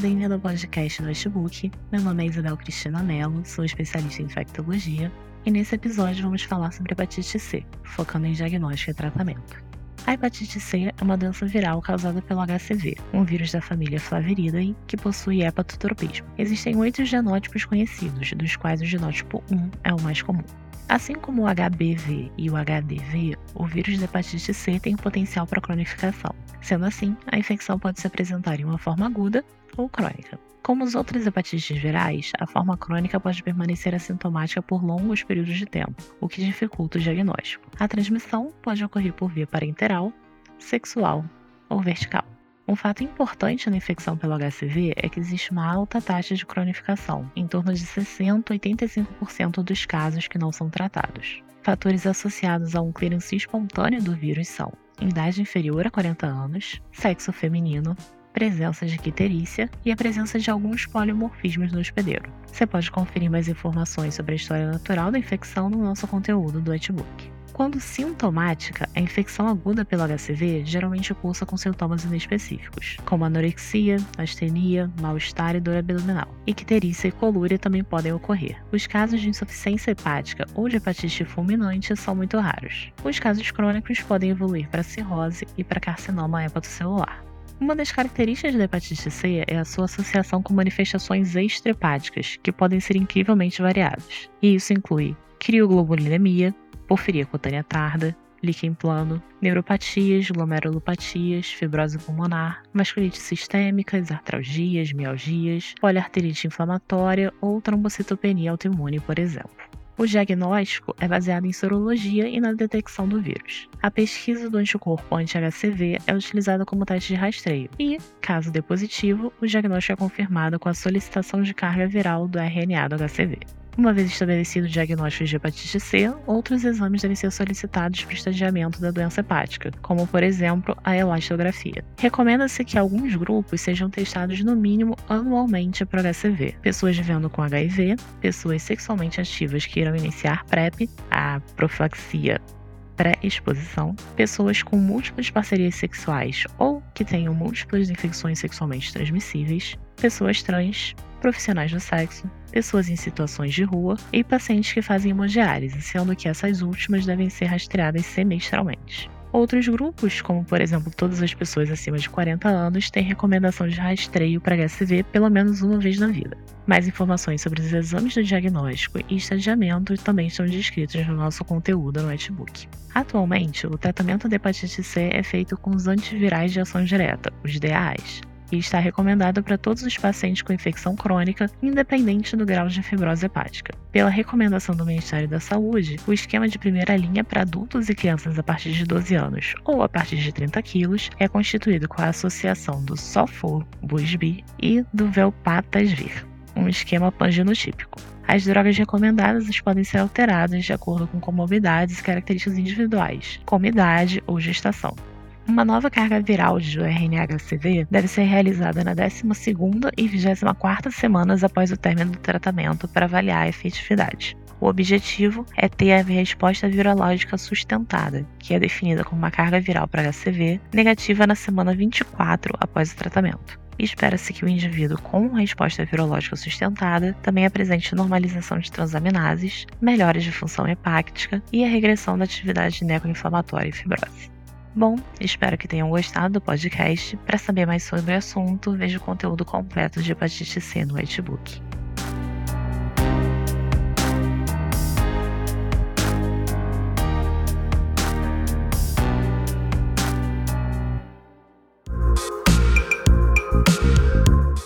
Bem-vindo ao podcast Notebook. Meu nome é Isabel Cristina Mello, sou especialista em infectologia e nesse episódio vamos falar sobre hepatite C, focando em diagnóstico e tratamento. A hepatite C é uma doença viral causada pelo HCV, um vírus da família Flaviridae que possui hepatotropismo. Existem oito genótipos conhecidos, dos quais o genótipo 1 é o mais comum. Assim como o HBV e o HDV, o vírus da hepatite C tem potencial para cronificação. Sendo assim, a infecção pode se apresentar em uma forma aguda ou crônica. Como os outros hepatites virais, a forma crônica pode permanecer assintomática por longos períodos de tempo, o que dificulta o diagnóstico. A transmissão pode ocorrer por via parenteral, sexual ou vertical. Um fato importante na infecção pelo HCV é que existe uma alta taxa de cronificação, em torno de 60 a 85% dos casos que não são tratados. Fatores associados a um clearance espontâneo do vírus são idade inferior a 40 anos, sexo feminino, presença de quiterícia e a presença de alguns polimorfismos no hospedeiro. Você pode conferir mais informações sobre a história natural da infecção no nosso conteúdo do Notebook. Quando sintomática, a infecção aguda pelo HCV geralmente cursa com sintomas inespecíficos, como anorexia, astenia, mal-estar e dor abdominal. Icterícia e colúria também podem ocorrer. Os casos de insuficiência hepática ou de hepatite fulminante são muito raros. Os casos crônicos podem evoluir para cirrose e para carcinoma hepatocelular. Uma das características da hepatite C é a sua associação com manifestações extrahepáticas, que podem ser incrivelmente variadas. E isso inclui crioglobulinemia, porfiria cutânea tarda, líquen plano, neuropatias, glomerulopatias, fibrose pulmonar, vasculite sistêmicas, artralgias, mialgias, poliarterite inflamatória ou trombocitopenia autoimune, por exemplo. O diagnóstico é baseado em sorologia e na detecção do vírus. A pesquisa do anticorpo anti-HCV é utilizada como teste de rastreio e, caso dê positivo, o diagnóstico é confirmado com a solicitação de carga viral do RNA do HCV. Uma vez estabelecido o diagnóstico de hepatite C, outros exames devem ser solicitados para o estadiamento da doença hepática, como por exemplo a elastografia. Recomenda-se que alguns grupos sejam testados no mínimo anualmente para o HCV. Pessoas vivendo com HIV, pessoas sexualmente ativas que irão iniciar PrEP, a profilaxia pré-exposição, pessoas com múltiplas parcerias sexuais ou que tenham múltiplas infecções sexualmente transmissíveis, pessoas trans, profissionais do sexo, pessoas em situações de rua e pacientes que fazem hemodiálise, sendo que essas últimas devem ser rastreadas semestralmente. Outros grupos, como por exemplo todas as pessoas acima de 40 anos, têm recomendação de rastreio para HCV pelo menos uma vez na vida. Mais informações sobre os exames do diagnóstico e estadiamento também estão descritos no nosso conteúdo no Notebook. Atualmente, o tratamento da hepatite C é feito com os antivirais de ação direta, os DAAs, e está recomendado para todos os pacientes com infecção crônica, independente do grau de fibrose hepática. Pela recomendação do Ministério da Saúde, o esquema de primeira linha para adultos e crianças a partir de 12 anos ou a partir de 30 quilos é constituído com a associação do Sofo, Busby e do Velpatasvir, um esquema pangenotípico. As drogas recomendadas podem ser alteradas de acordo com comorbidades e características individuais, como idade ou gestação. Uma nova carga viral de RNA-HCV deve ser realizada na 12ª e 24ª semanas após o término do tratamento para avaliar a efetividade. O objetivo é ter a resposta virológica sustentada, que é definida como uma carga viral para HCV negativa na semana 24 após o tratamento. Espera-se que o indivíduo com resposta virológica sustentada também apresente normalização de transaminases, melhoras de função hepática e a regressão da atividade necroinflamatória e fibrose. Bom, espero que tenham gostado do podcast. Para saber mais sobre o assunto, veja o conteúdo completo de hepatite C no Whitebook.